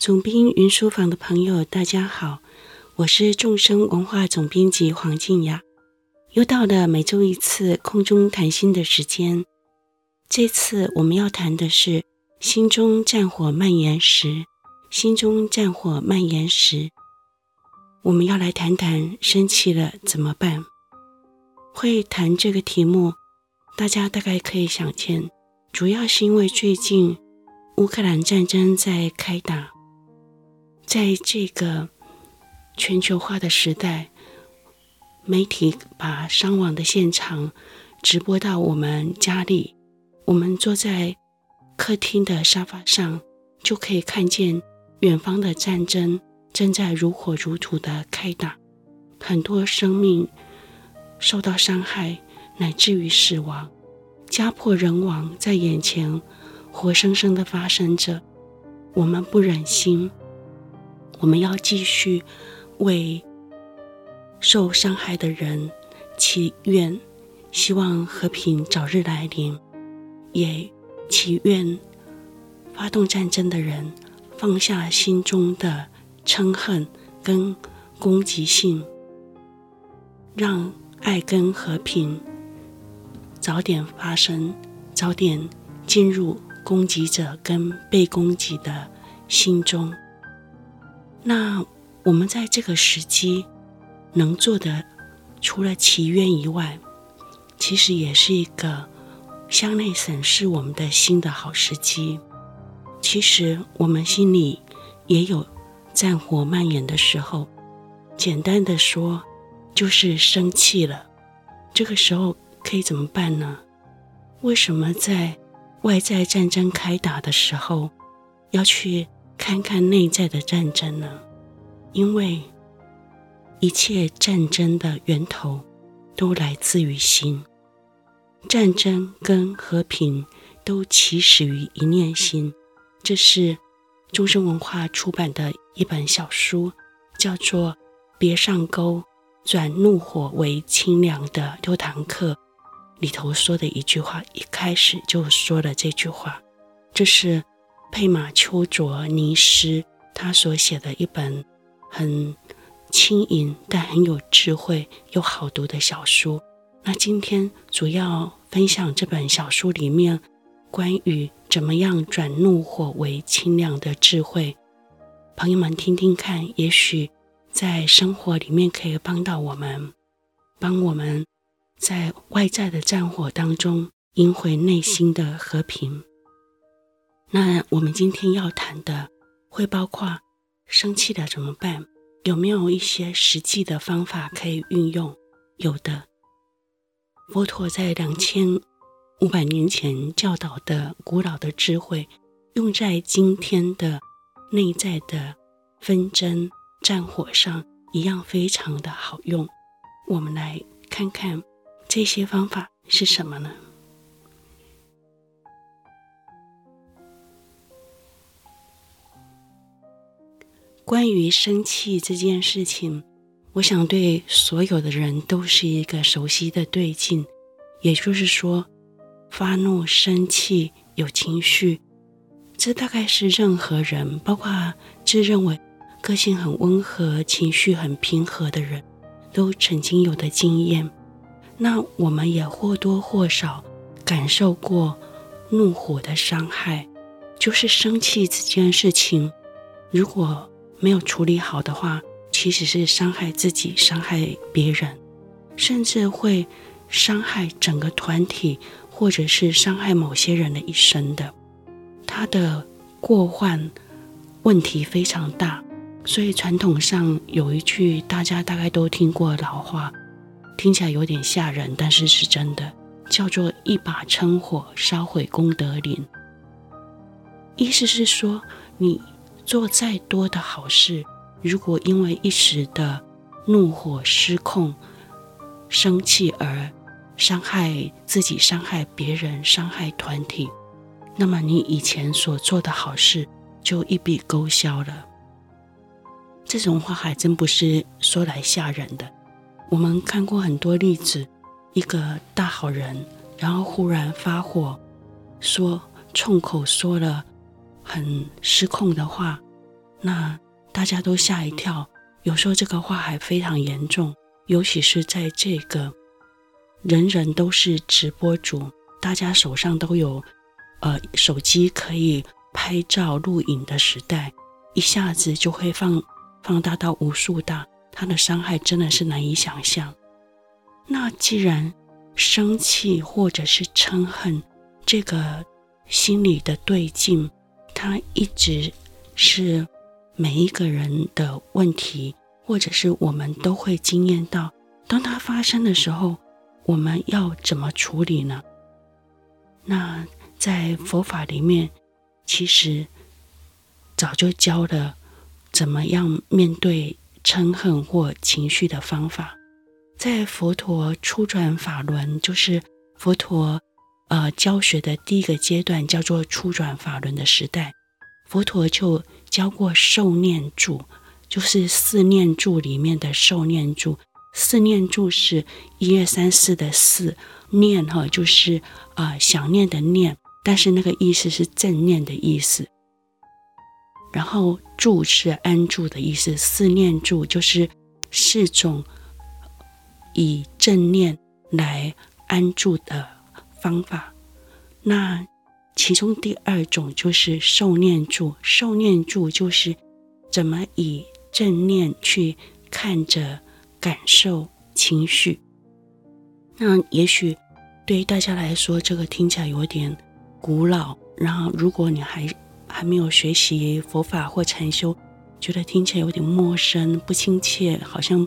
总编云书房的朋友，大家好，我是众生文化总编辑黄静雅。又到了每周一次空中谈心的时间。这次我们要谈的是心中战火蔓延时，心中战火蔓延时，我们要来谈谈生气了怎么办？会谈这个题目，大家大概可以想见，主要是因为最近乌克兰战争在开打。在这个全球化的时代，媒体把伤亡的现场直播到我们家里，我们坐在客厅的沙发上，就可以看见远方的战争正在如火如荼的开打，很多生命受到伤害，乃至于死亡，家破人亡在眼前，活生生的发生着，我们不忍心。我们要继续为受伤害的人祈愿，希望和平早日来临，也祈愿发动战争的人放下心中的嗔恨跟攻击性，让爱跟和平早点发生，早点进入攻击者跟被攻击的心中。那我们在这个时机能做的，除了祈愿以外，其实也是一个向内审视我们的心的好时机。其实我们心里也有战火蔓延的时候，简单的说，就是生气了。这个时候可以怎么办呢？为什么在外在战争开打的时候要去？看看内在的战争呢？因为一切战争的源头都来自于心，战争跟和平都起始于一念心。这是众生文化出版的一本小书，叫做《别上钩，转怒火为清凉》的六堂课里头说的一句话，一开始就说了这句话，这是。佩玛丘卓尼斯他所写的一本很轻盈但很有智慧又好读的小书。那今天主要分享这本小书里面关于怎么样转怒火为清凉的智慧，朋友们听听看，也许在生活里面可以帮到我们，帮我们在外在的战火当中赢回内心的和平。那我们今天要谈的会包括生气了怎么办？有没有一些实际的方法可以运用？有的，佛陀在两千五百年前教导的古老的智慧，用在今天的内在的纷争战火上，一样非常的好用。我们来看看这些方法是什么呢？关于生气这件事情，我想对所有的人都是一个熟悉的对境。也就是说，发怒、生气、有情绪，这大概是任何人，包括自认为个性很温和、情绪很平和的人，都曾经有的经验。那我们也或多或少感受过怒火的伤害，就是生气这件事情，如果没有处理好的话，其实是伤害自己、伤害别人，甚至会伤害整个团体，或者是伤害某些人的一生的。他的过患问题非常大，所以传统上有一句大家大概都听过老话，听起来有点吓人，但是是真的，叫做“一把撑火烧毁功德林”。意思是说你。做再多的好事，如果因为一时的怒火失控、生气而伤害自己、伤害别人、伤害团体，那么你以前所做的好事就一笔勾销了。这种话还真不是说来吓人的。我们看过很多例子，一个大好人，然后忽然发火，说冲口说了很失控的话，那大家都吓一跳。有时候这个话还非常严重，尤其是在这个人人都是直播主，大家手上都有呃手机可以拍照录影的时代，一下子就会放放大到无数大，它的伤害真的是难以想象。那既然生气或者是嗔恨这个心理的对境，它一直是。每一个人的问题，或者是我们都会经验到，当它发生的时候，我们要怎么处理呢？那在佛法里面，其实早就教了怎么样面对嗔恨或情绪的方法。在佛陀初转法轮，就是佛陀呃教学的第一个阶段，叫做初转法轮的时代，佛陀就。教过受念住，就是四念住里面的受念住。四念住是一二三四的四念哈，就是啊、想念的念，但是那个意思是正念的意思。然后住是安住的意思，四念住就是四种以正念来安住的方法。那。其中第二种就是受念住，受念住就是怎么以正念去看着感受情绪。那也许对于大家来说，这个听起来有点古老。然后，如果你还还没有学习佛法或禅修，觉得听起来有点陌生、不亲切，好像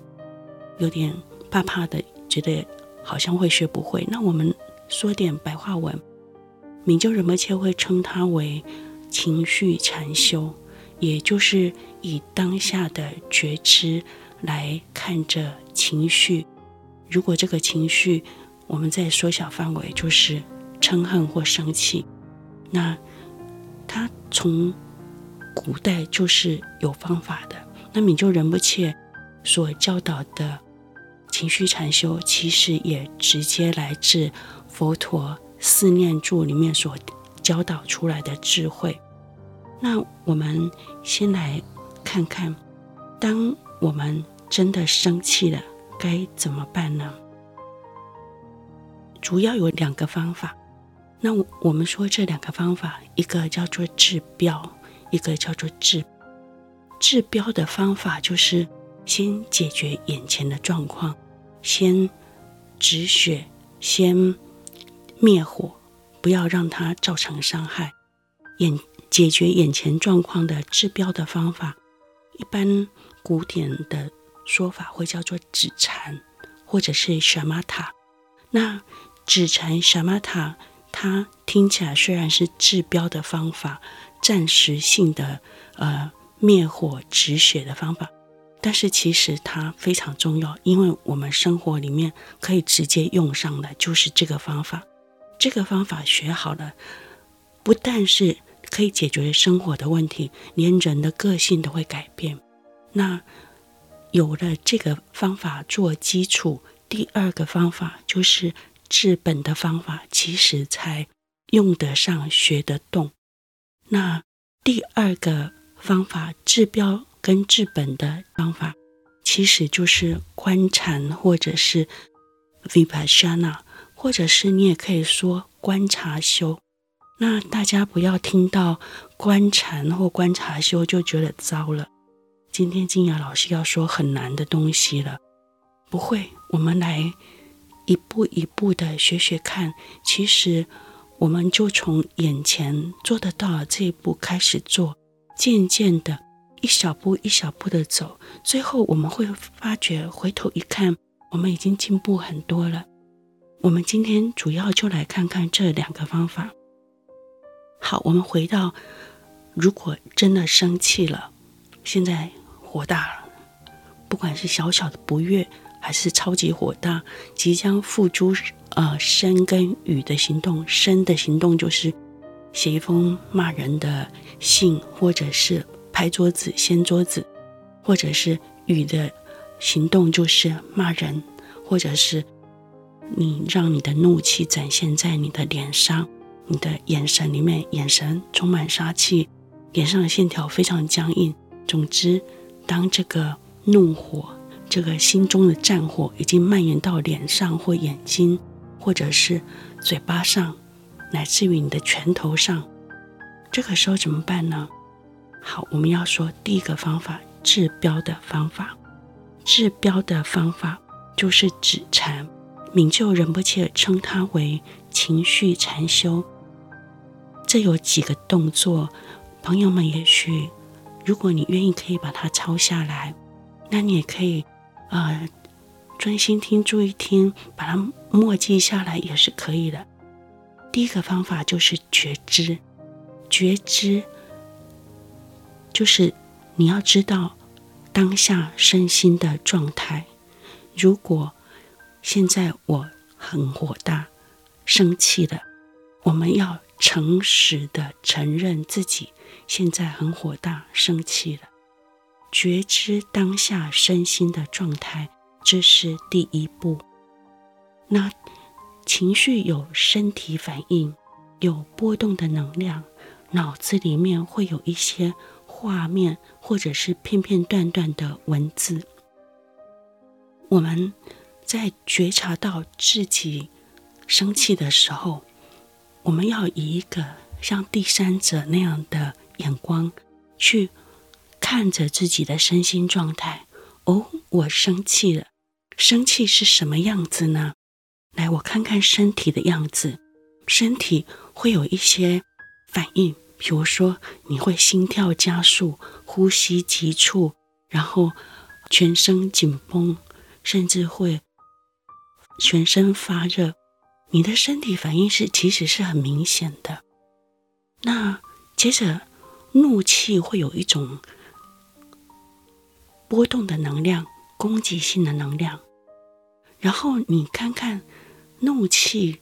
有点怕怕的，觉得好像会学不会。那我们说点白话文。明就仁不切会称它为情绪禅修，也就是以当下的觉知来看着情绪。如果这个情绪，我们再缩小范围，就是嗔恨或生气，那它从古代就是有方法的。那明就仁波切所教导的情绪禅修，其实也直接来自佛陀。四念住里面所教导出来的智慧，那我们先来看看，当我们真的生气了，该怎么办呢？主要有两个方法。那我们说这两个方法，一个叫做治标，一个叫做治。治标的方法就是先解决眼前的状况，先止血，先。灭火，不要让它造成伤害。眼解决眼前状况的治标的方法，一般古典的说法会叫做止禅，或者是萨玛塔。那止禅萨玛塔，它听起来虽然是治标的方法，暂时性的呃灭火止血的方法，但是其实它非常重要，因为我们生活里面可以直接用上的就是这个方法。这个方法学好了，不但是可以解决生活的问题，连人的个性都会改变。那有了这个方法做基础，第二个方法就是治本的方法，其实才用得上、学得动。那第二个方法治标跟治本的方法，其实就是观禅或者是 Vipassana。或者是你也可以说观察修，那大家不要听到观禅或观察修就觉得糟了。今天静雅老师要说很难的东西了，不会，我们来一步一步的学学看。其实我们就从眼前做得到这一步开始做，渐渐的一小步一小步的走，最后我们会发觉，回头一看，我们已经进步很多了。我们今天主要就来看看这两个方法。好，我们回到，如果真的生气了，现在火大了，不管是小小的不悦，还是超级火大，即将付诸呃身跟雨的行动。身的行动就是写一封骂人的信，或者是拍桌子掀桌子，或者是雨的行动就是骂人，或者是。你让你的怒气展现在你的脸上，你的眼神里面，眼神充满杀气，脸上的线条非常僵硬。总之，当这个怒火、这个心中的战火已经蔓延到脸上或眼睛，或者是嘴巴上，乃至于你的拳头上，这个时候怎么办呢？好，我们要说第一个方法，治标的方法。治标的方法就是止禅。明就仁波切称它为情绪禅修。这有几个动作，朋友们也许，如果你愿意，可以把它抄下来。那你也可以，呃，专心听、注意听，把它默记下来也是可以的。第一个方法就是觉知，觉知就是你要知道当下身心的状态。如果现在我很火大，生气了，我们要诚实的承认自己现在很火大，生气了，觉知当下身心的状态，这是第一步。那情绪有身体反应，有波动的能量，脑子里面会有一些画面，或者是片片段段的文字，我们。在觉察到自己生气的时候，我们要以一个像第三者那样的眼光去看着自己的身心状态。哦，我生气了，生气是什么样子呢？来，我看看身体的样子，身体会有一些反应，比如说你会心跳加速、呼吸急促，然后全身紧绷，甚至会。全身发热，你的身体反应是其实是很明显的。那接着，怒气会有一种波动的能量，攻击性的能量。然后你看看，怒气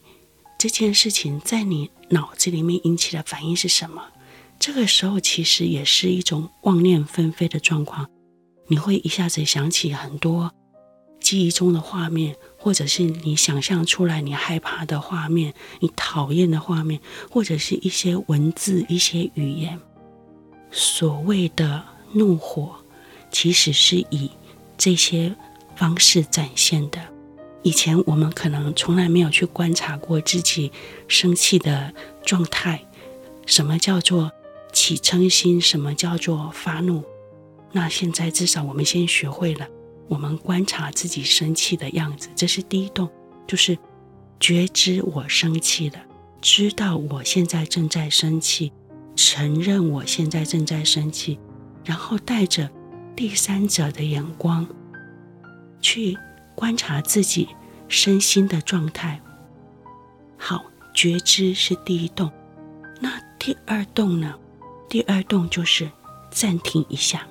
这件事情在你脑子里面引起的反应是什么？这个时候其实也是一种妄念纷飞的状况，你会一下子想起很多记忆中的画面。或者是你想象出来你害怕的画面，你讨厌的画面，或者是一些文字、一些语言。所谓的怒火，其实是以这些方式展现的。以前我们可能从来没有去观察过自己生气的状态，什么叫做起嗔心，什么叫做发怒。那现在至少我们先学会了。我们观察自己生气的样子，这是第一动，就是觉知我生气了，知道我现在正在生气，承认我现在正在生气，然后带着第三者的眼光去观察自己身心的状态。好，觉知是第一动，那第二动呢？第二动就是暂停一下。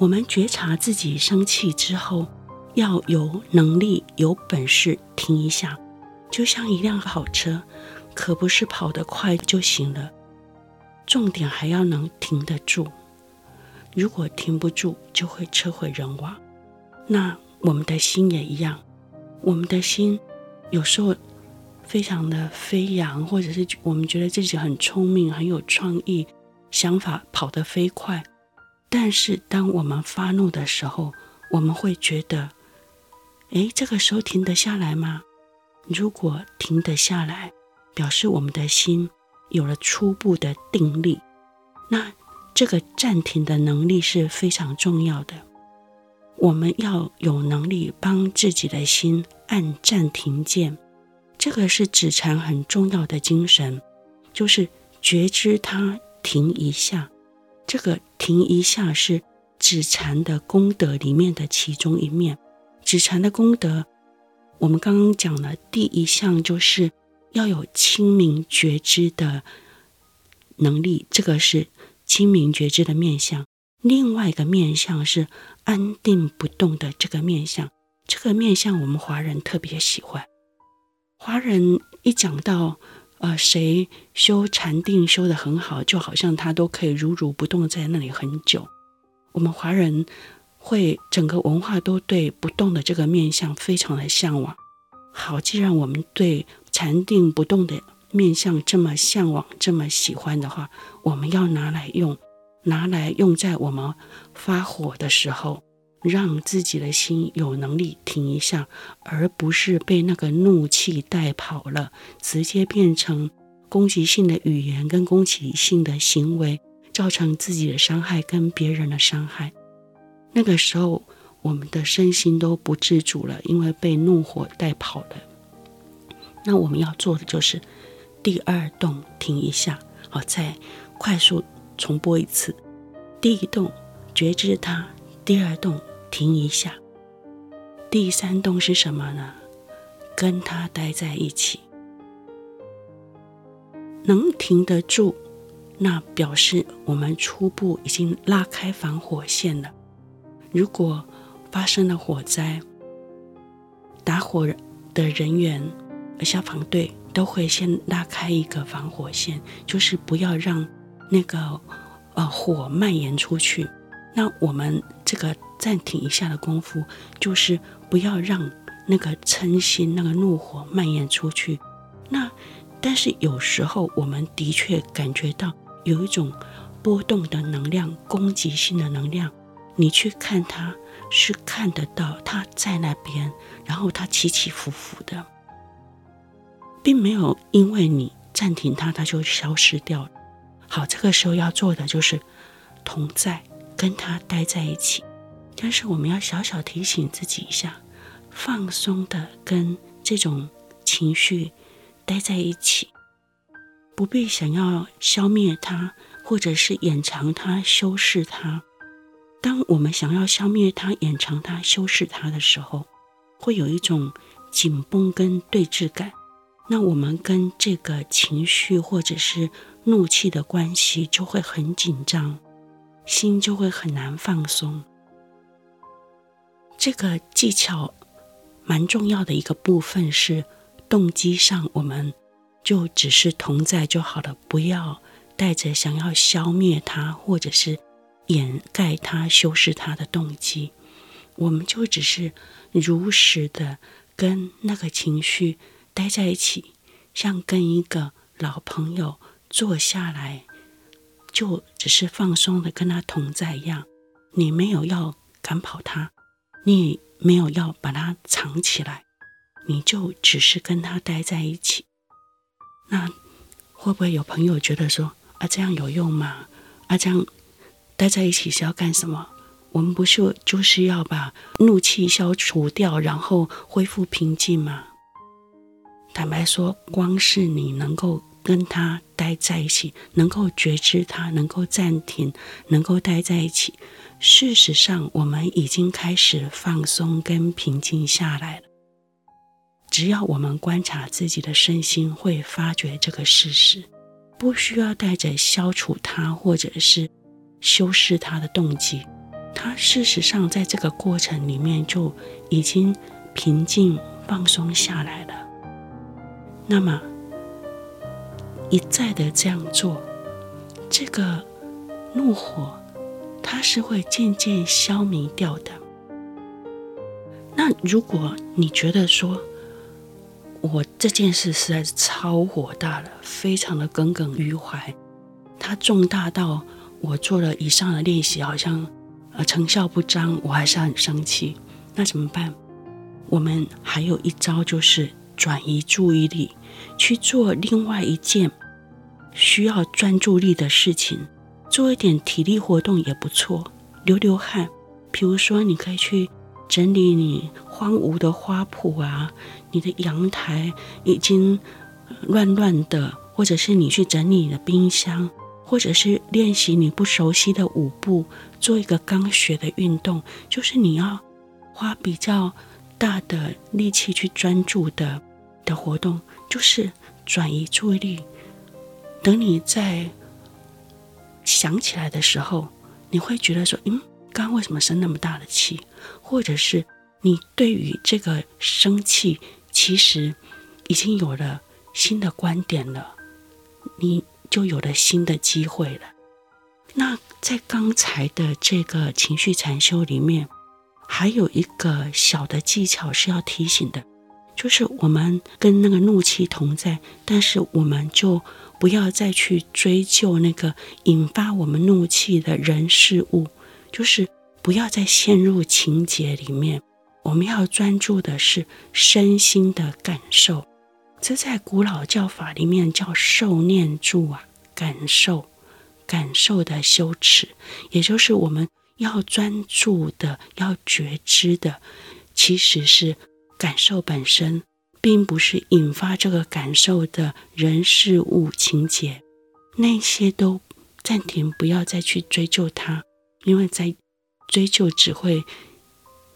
我们觉察自己生气之后，要有能力、有本事停一下，就像一辆好车，可不是跑得快就行了。重点还要能停得住。如果停不住，就会车毁人亡。那我们的心也一样，我们的心有时候非常的飞扬，或者是我们觉得自己很聪明、很有创意，想法跑得飞快。但是，当我们发怒的时候，我们会觉得，诶，这个时候停得下来吗？如果停得下来，表示我们的心有了初步的定力。那这个暂停的能力是非常重要的。我们要有能力帮自己的心按暂停键，这个是止禅很重要的精神，就是觉知它停一下。这个停一下是止禅的功德里面的其中一面。止禅的功德，我们刚刚讲了第一项，就是要有清明觉知的能力，这个是清明觉知的面相。另外一个面相是安定不动的这个面相，这个面相我们华人特别喜欢。华人一讲到。呃，谁修禅定修得很好，就好像他都可以如如不动在那里很久。我们华人会整个文化都对不动的这个面相非常的向往。好，既然我们对禅定不动的面相这么向往、这么喜欢的话，我们要拿来用，拿来用在我们发火的时候，让自己的心有能力停一下，而不是被那个怒气带跑了，直接变成攻击性的语言跟攻击性的行为，造成自己的伤害跟别人的伤害。那个时候，我们的身心都不自主了，因为被怒火带跑了。那我们要做的就是第二动停一下，好，再快速重播一次。第一动觉知它，第二动停一下，第三动是什么呢？跟他待在一起，能停得住，那表示我们初步已经拉开防火线了。如果发生了火灾，打火的人员、消防队都会先拉开一个防火线，就是不要让那个呃火蔓延出去。那我们这个暂停一下的功夫，就是不要让那个嗔心、那个怒火蔓延出去。那但是有时候我们的确感觉到有一种波动的能量、攻击性的能量，你去看它。是看得到他在那边，然后他起起伏伏的，并没有因为你暂停他，他就消失掉。好，这个时候要做的就是同在，跟他待在一起。但是我们要小小提醒自己一下，放松的跟这种情绪待在一起，不必想要消灭它，或者是掩藏它、修饰它。当我们想要消灭它、掩藏它、修饰它的时候，会有一种紧绷跟对峙感。那我们跟这个情绪或者是怒气的关系就会很紧张，心就会很难放松。这个技巧蛮重要的一个部分是动机上，我们就只是同在就好了，不要带着想要消灭它或者是。掩盖它、修饰它的动机，我们就只是如实的跟那个情绪待在一起，像跟一个老朋友坐下来，就只是放松的跟他同在一样。你没有要赶跑他，你没有要把它藏起来，你就只是跟他待在一起。那会不会有朋友觉得说啊，这样有用吗？啊，这样？待在一起是要干什么？我们不是就是要把怒气消除掉，然后恢复平静吗？坦白说，光是你能够跟他待在一起，能够觉知他，能够暂停，能够待在一起，事实上我们已经开始放松跟平静下来了。只要我们观察自己的身心，会发觉这个事实，不需要带着消除它，或者是。修饰他的动机，他事实上在这个过程里面就已经平静放松下来了。那么一再的这样做，这个怒火它是会渐渐消弭掉的。那如果你觉得说，我这件事实在是超火大了，非常的耿耿于怀，它重大到。我做了以上的练习，好像呃成效不彰，我还是很生气。那怎么办？我们还有一招，就是转移注意力，去做另外一件需要专注力的事情，做一点体力活动也不错，流流汗。比如说，你可以去整理你荒芜的花圃啊，你的阳台已经乱乱的，或者是你去整理你的冰箱。或者是练习你不熟悉的舞步，做一个刚学的运动，就是你要花比较大的力气去专注的的活动，就是转移注意力。等你在想起来的时候，你会觉得说：“嗯，刚刚为什么生那么大的气？”或者是你对于这个生气，其实已经有了新的观点了，你。就有了新的机会了。那在刚才的这个情绪禅修里面，还有一个小的技巧是要提醒的，就是我们跟那个怒气同在，但是我们就不要再去追究那个引发我们怒气的人事物，就是不要再陷入情节里面。我们要专注的是身心的感受，这在古老教法里面叫受念住啊，感受，感受的修持，也就是我们要专注的、要觉知的，其实是感受本身，并不是引发这个感受的人事物情节，那些都暂停，不要再去追究它，因为在追究只会。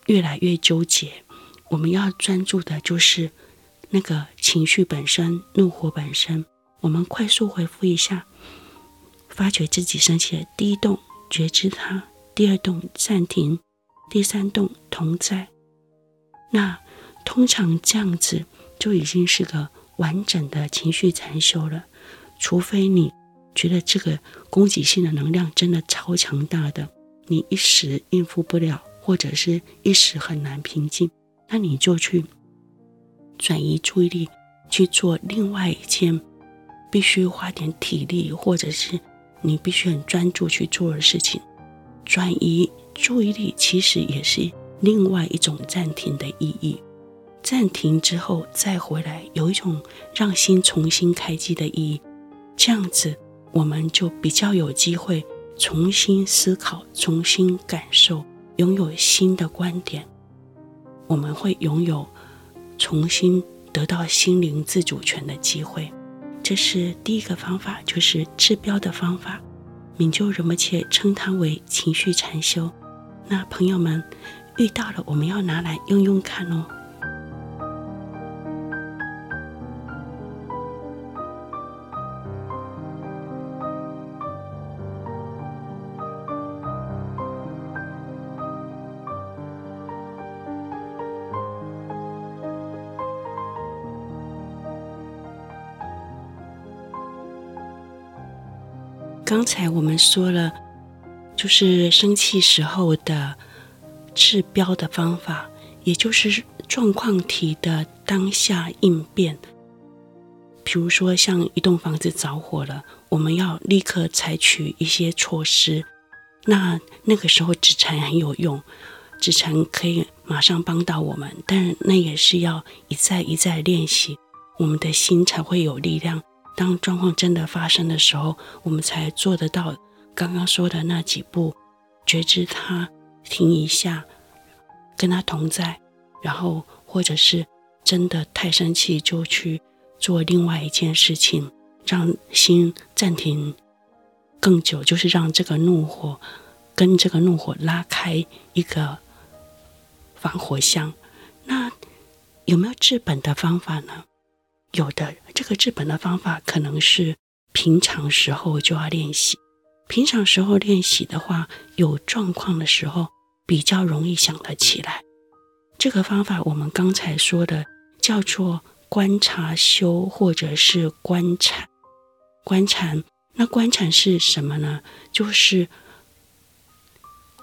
越来越纠结，我们要专注的就是那个情绪本身，怒火本身。我们快速回复一下，发觉自己生气的第一动，觉知它；第二动，暂停；第三动，同在。那通常这样子就已经是个完整的情绪禅修了，除非你觉得这个攻击性的能量真的超强大的，你一时应付不了。或者是一时很难平静，那你就去转移注意力，去做另外一件必须花点体力，或者是你必须很专注去做的事情。转移注意力其实也是另外一种暂停的意义。暂停之后再回来，有一种让心重新开机的意义。这样子，我们就比较有机会重新思考，重新感受。拥有新的观点，我们会拥有重新得到心灵自主权的机会。这是第一个方法，就是治标的方法。明就仁波切称它为情绪禅修。那朋友们遇到了，我们要拿来用用看哦。刚才我们说了，就是生气时候的治标的方法，也就是状况题的当下应变。比如说，像一栋房子着火了，我们要立刻采取一些措施。那那个时候纸禅很有用，纸禅可以马上帮到我们，但那也是要一再一再练习，我们的心才会有力量。当状况真的发生的时候，我们才做得到刚刚说的那几步：觉知它，停一下，跟它同在，然后或者是真的太生气，就去做另外一件事情，让心暂停更久，就是让这个怒火跟这个怒火拉开一个防火箱。那有没有治本的方法呢？有的，这个治本的方法可能是平常时候就要练习。平常时候练习的话，有状况的时候比较容易想得起来。这个方法我们刚才说的叫做观察修，或者是观禅。观察，那观察是什么呢？就是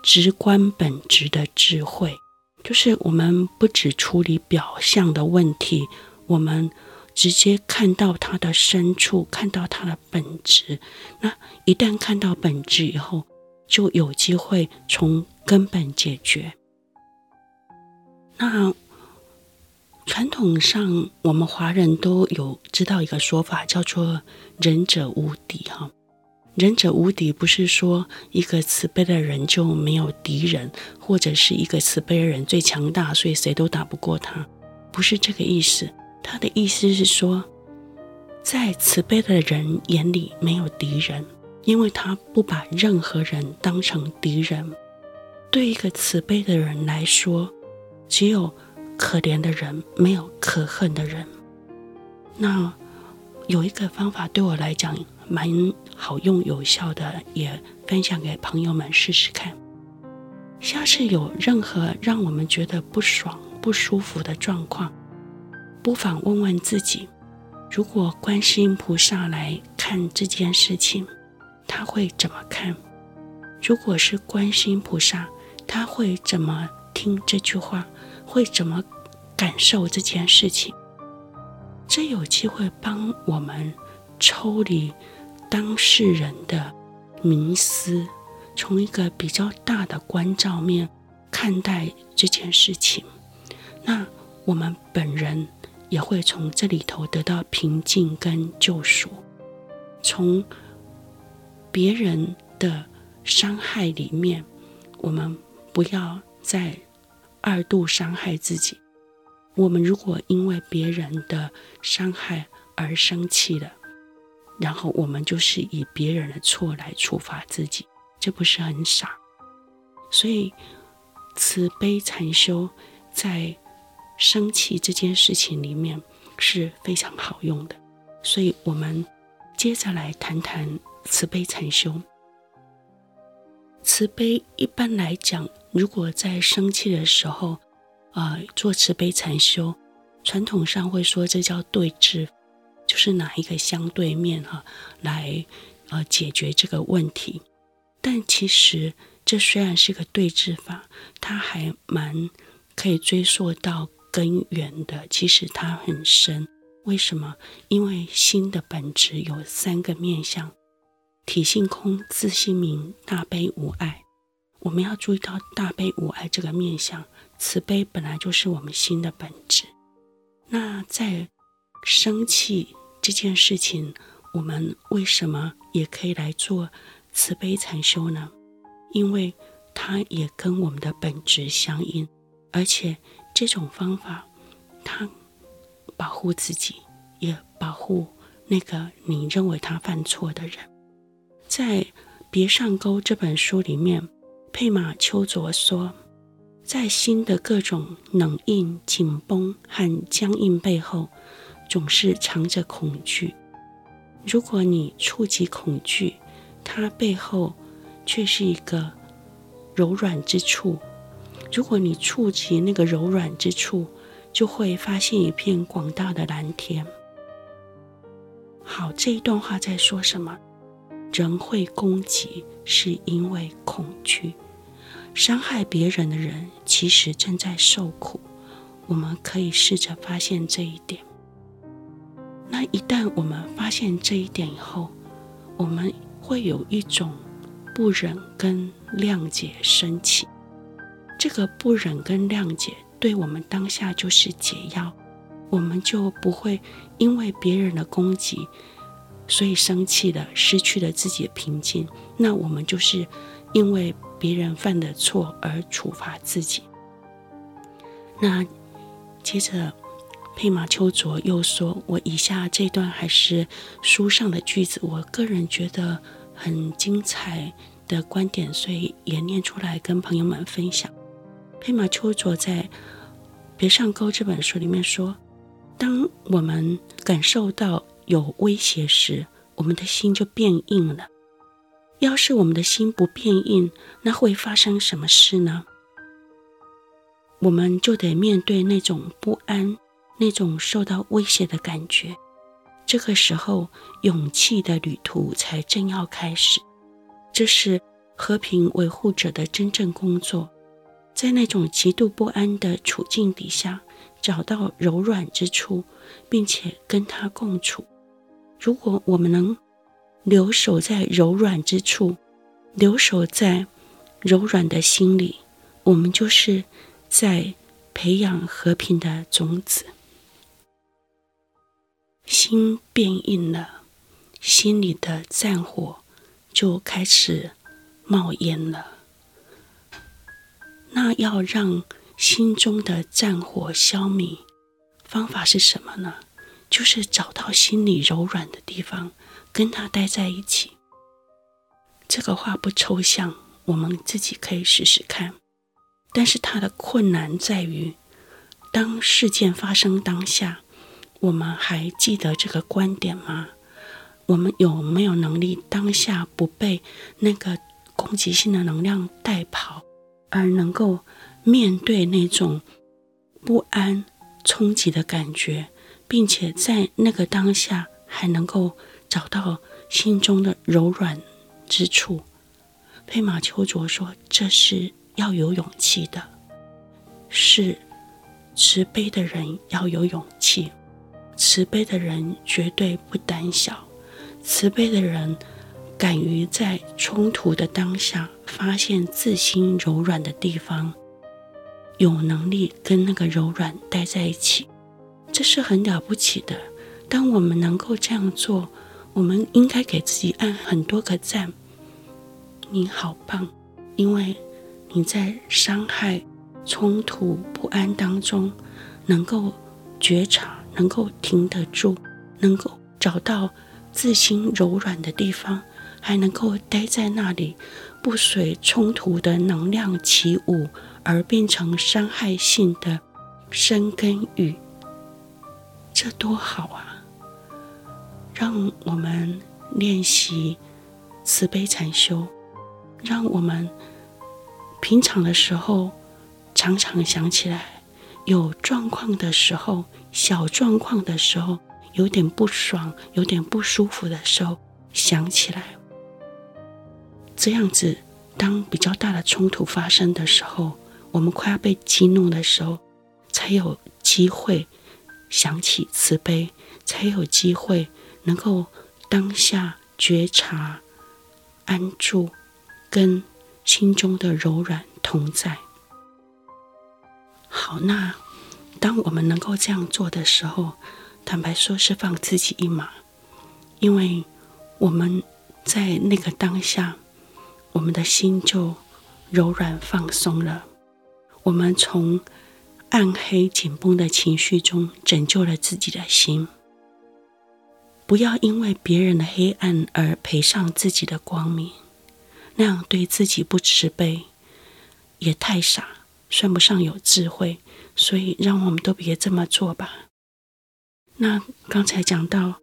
直观本质的智慧，就是我们不只处理表象的问题，我们。直接看到它的深处，看到它的本质。那一旦看到本质以后，就有机会从根本解决。那传统上，我们华人都有知道一个说法，叫做“仁者无敌”哈。仁者无敌不是说一个慈悲的人就没有敌人，或者是一个慈悲的人最强大，所以谁都打不过他，不是这个意思。他的意思是说，在慈悲的人眼里没有敌人，因为他不把任何人当成敌人。对一个慈悲的人来说，只有可怜的人，没有可恨的人。那有一个方法对我来讲蛮好用、有效的，也分享给朋友们试试看。下次有任何让我们觉得不爽、不舒服的状况，不妨问问自己：如果观世音菩萨来看这件事情，他会怎么看？如果是观世音菩萨，他会怎么听这句话？会怎么感受这件事情，这有机会帮我们抽离当事人的迷思，从一个比较大的关照面看待这件事情。那我们本人也会从这里头得到平静跟救赎，从别人的伤害里面，我们不要再二度伤害自己。我们如果因为别人的伤害而生气了，然后我们就是以别人的错来处罚自己，这不是很傻？所以慈悲禅修在生气这件事情里面是非常好用的。所以我们接着来谈谈慈悲禅修。慈悲一般来讲，如果在生气的时候，呃，做慈悲禅修，传统上会说这叫对治，就是拿一个相对面哈、啊、来呃解决这个问题。但其实这虽然是个对治法，它还蛮可以追溯到根源的。其实它很深，为什么？因为心的本质有三个面向：体性空、自性明、大悲无碍。我们要注意到大悲无碍这个面向。慈悲本来就是我们心的本质。那在生气这件事情，我们为什么也可以来做慈悲禅修呢？因为它也跟我们的本质相应，而且这种方法，他保护自己，也保护那个你认为他犯错的人。在《别上钩》这本书里面，佩玛丘卓说。在心的各种冷硬、紧绷和僵硬背后，总是藏着恐惧。如果你触及恐惧，它背后却是一个柔软之处。如果你触及那个柔软之处，就会发现一片广大的蓝天。好，这一段话在说什么？人会攻击，是因为恐惧。伤害别人的人其实正在受苦，我们可以试着发现这一点。那一旦我们发现这一点以后，我们会有一种不忍跟谅解升起。这个不忍跟谅解对我们当下就是解药，我们就不会因为别人的攻击，所以生气了，失去了自己的平静。那我们就是因为。别人犯的错而处罚自己。那接着，佩玛丘卓又说：“我以下这段还是书上的句子，我个人觉得很精彩的观点，所以也念出来跟朋友们分享。”佩玛丘卓在《别上钩》这本书里面说：“当我们感受到有威胁时，我们的心就变硬了。”要是我们的心不变硬，那会发生什么事呢？我们就得面对那种不安，那种受到威胁的感觉。这个时候，勇气的旅途才正要开始。这是和平维护者的真正工作，在那种极度不安的处境底下，找到柔软之处，并且跟它共处。如果我们能，留守在柔软之处，留守在柔软的心里，我们就是在培养和平的种子。心变硬了，心里的战火就开始冒烟了。那要让心中的战火消弭，方法是什么呢？就是找到心里柔软的地方。跟他待在一起，这个话不抽象，我们自己可以试试看。但是它的困难在于，当事件发生当下，我们还记得这个观点吗？我们有没有能力当下不被那个攻击性的能量带跑，而能够面对那种不安冲击的感觉，并且在那个当下还能够。找到心中的柔软之处，佩玛丘卓说：“这是要有勇气的，是慈悲的人要有勇气，慈悲的人绝对不胆小，慈悲的人敢于在冲突的当下发现自心柔软的地方，有能力跟那个柔软待在一起，这是很了不起的。当我们能够这样做，我们应该给自己按很多个赞。你好棒，因为你在伤害、冲突、不安当中，能够觉察，能够停得住，能够找到自心柔软的地方，还能够待在那里，不随冲突的能量起舞而变成伤害性的生根语，这多好啊！让我们练习慈悲禅修，让我们平常的时候常常想起来，有状况的时候，小状况的时候，有点不爽、有点不舒服的时候，想起来。这样子，当比较大的冲突发生的时候，我们快要被激怒的时候，才有机会想起慈悲，才有机会。能够当下觉察、安住，跟心中的柔软同在。好，那当我们能够这样做的时候，坦白说是放自己一马，因为我们在那个当下，我们的心就柔软放松了。我们从暗黑紧绷的情绪中拯救了自己的心。不要因为别人的黑暗而赔上自己的光明，那样对自己不慈悲，也太傻，算不上有智慧。所以，让我们都别这么做吧。那刚才讲到，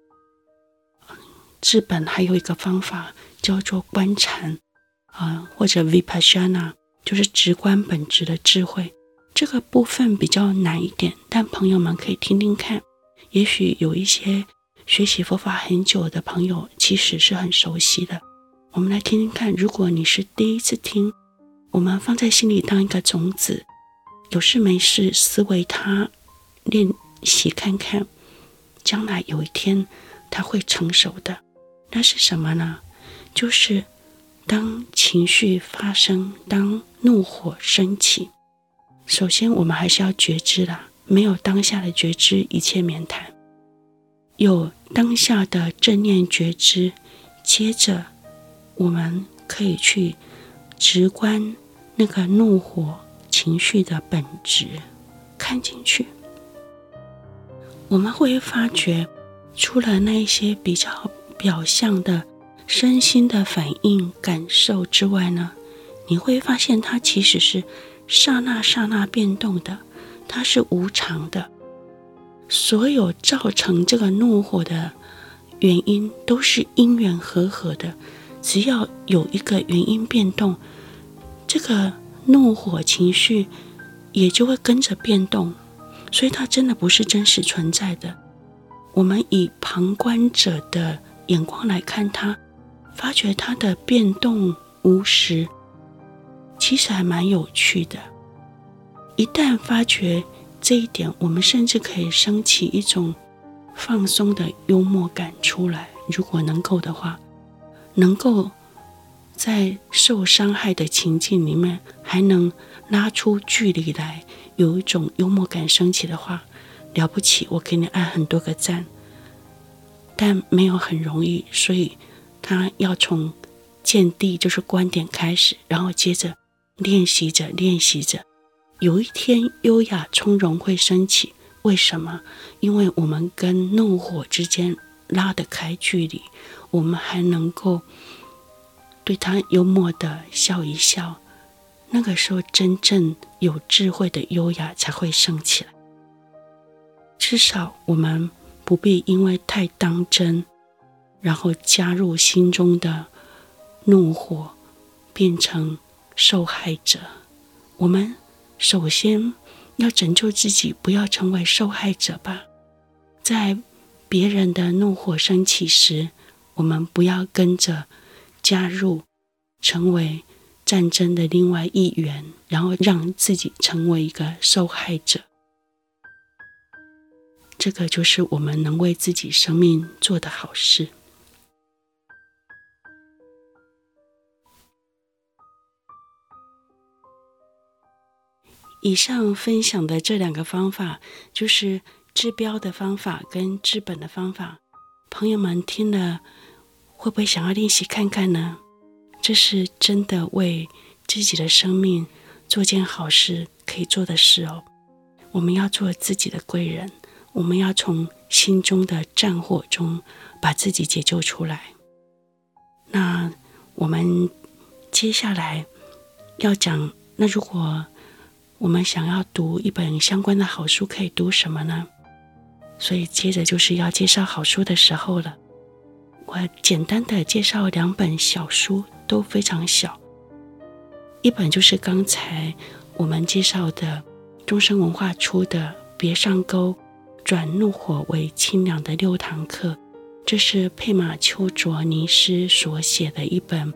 治本还有一个方法叫做观禅啊，或者 Vipassana，就是直观本质的智慧。这个部分比较难一点，但朋友们可以听听看，也许有一些。学习佛法很久的朋友，其实是很熟悉的。我们来听听看，如果你是第一次听，我们放在心里当一个种子，有事没事思维它，练习看看，将来有一天它会成熟的。那是什么呢？就是当情绪发生，当怒火升起，首先我们还是要觉知啦，没有当下的觉知，一切免谈。有当下的正念觉知，接着我们可以去直观那个怒火情绪的本质，看进去，我们会发觉，除了那一些比较表象的身心的反应感受之外呢，你会发现它其实是刹那刹那变动的，它是无常的。所有造成这个怒火的原因都是因缘和合的，只要有一个原因变动，这个怒火情绪也就会跟着变动，所以它真的不是真实存在的。我们以旁观者的眼光来看它，发觉它的变动无时，其实还蛮有趣的。一旦发觉。这一点，我们甚至可以升起一种放松的幽默感出来。如果能够的话，能够在受伤害的情境里面还能拉出距离来，有一种幽默感升起的话，了不起！我给你按很多个赞。但没有很容易，所以他要从见地，就是观点开始，然后接着练习着，练习着。有一天，优雅从容会升起。为什么？因为我们跟怒火之间拉得开距离，我们还能够对他幽默的笑一笑。那个时候，真正有智慧的优雅才会升起来。至少我们不必因为太当真，然后加入心中的怒火，变成受害者。我们。首先，要拯救自己，不要成为受害者吧。在别人的怒火升起时，我们不要跟着加入，成为战争的另外一员，然后让自己成为一个受害者。这个就是我们能为自己生命做的好事。以上分享的这两个方法，就是治标的方法跟治本的方法。朋友们听了，会不会想要练习看看呢？这是真的为自己的生命做件好事可以做的事哦。我们要做自己的贵人，我们要从心中的战火中把自己解救出来。那我们接下来要讲，那如果我们想要读一本相关的好书，可以读什么呢？所以接着就是要介绍好书的时候了。我简单的介绍两本小书，都非常小。一本就是刚才我们介绍的中生文化出的《别上钩，转怒火为清凉》的六堂课，这是佩玛丘卓尼师所写的一本，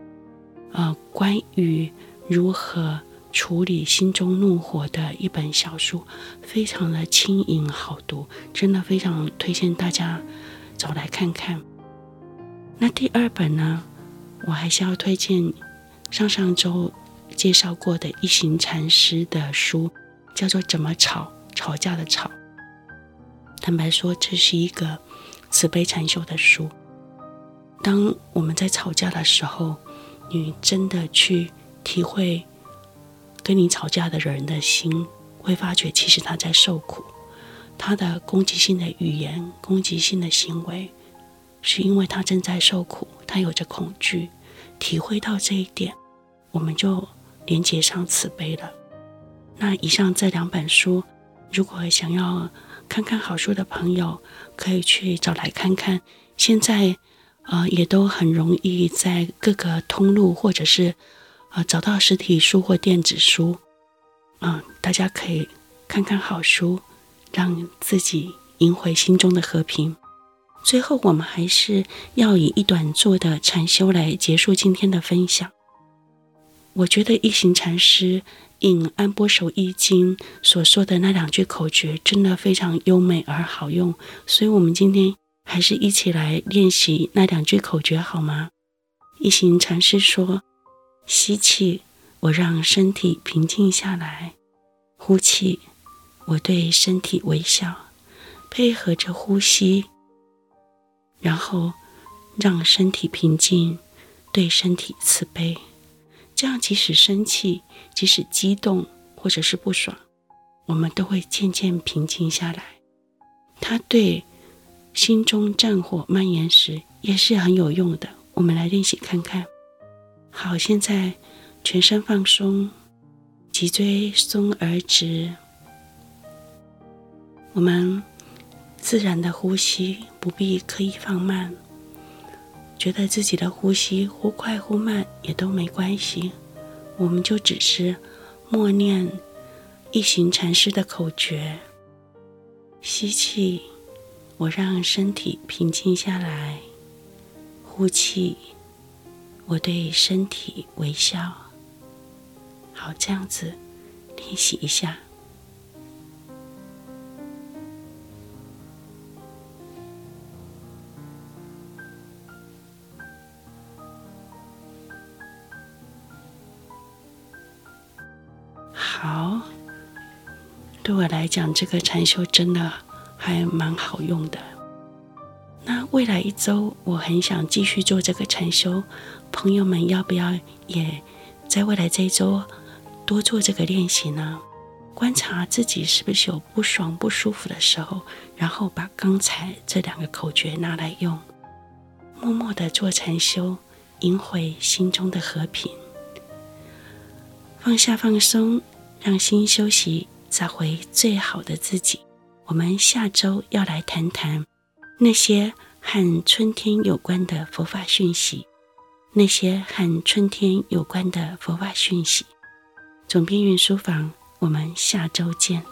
呃，关于如何。处理心中怒火的一本小书，非常的轻盈好读，真的非常推荐大家找来看看。那第二本呢，我还是要推荐上上周介绍过的一行禅师的书，叫做《怎么吵？吵架的吵》。坦白说，这是一个慈悲禅修的书。当我们在吵架的时候，你真的去体会。跟你吵架的人的心，会发觉其实他在受苦，他的攻击性的语言、攻击性的行为，是因为他正在受苦，他有着恐惧。体会到这一点，我们就连接上慈悲了。那以上这两本书，如果想要看看好书的朋友，可以去找来看看。现在，呃，也都很容易在各个通路或者是。啊，找到实体书或电子书，啊，大家可以看看好书，让自己赢回心中的和平。最后，我们还是要以一短座的禅修来结束今天的分享。我觉得一行禅师引《安波守意经》所说的那两句口诀，真的非常优美而好用，所以我们今天还是一起来练习那两句口诀，好吗？一行禅师说。吸气，我让身体平静下来；呼气，我对身体微笑，配合着呼吸，然后让身体平静，对身体慈悲。这样，即使生气，即使激动，或者是不爽，我们都会渐渐平静下来。它对心中战火蔓延时也是很有用的。我们来练习看看。好，现在全身放松，脊椎松而直。我们自然的呼吸，不必刻意放慢。觉得自己的呼吸忽快忽慢也都没关系，我们就只是默念一行禅师的口诀：吸气，我让身体平静下来；呼气。我对身体微笑，好，这样子练习一下。好，对我来讲，这个禅修真的还蛮好用的。未来一周，我很想继续做这个禅修。朋友们，要不要也在未来这一周多做这个练习呢？观察自己是不是有不爽、不舒服的时候，然后把刚才这两个口诀拿来用，默默的做禅修，赢回心中的和平。放下、放松，让心休息，找回最好的自己。我们下周要来谈谈那些和春天有关的佛法讯息。那些和春天有关的佛法讯息，总编云书房，我们下周见。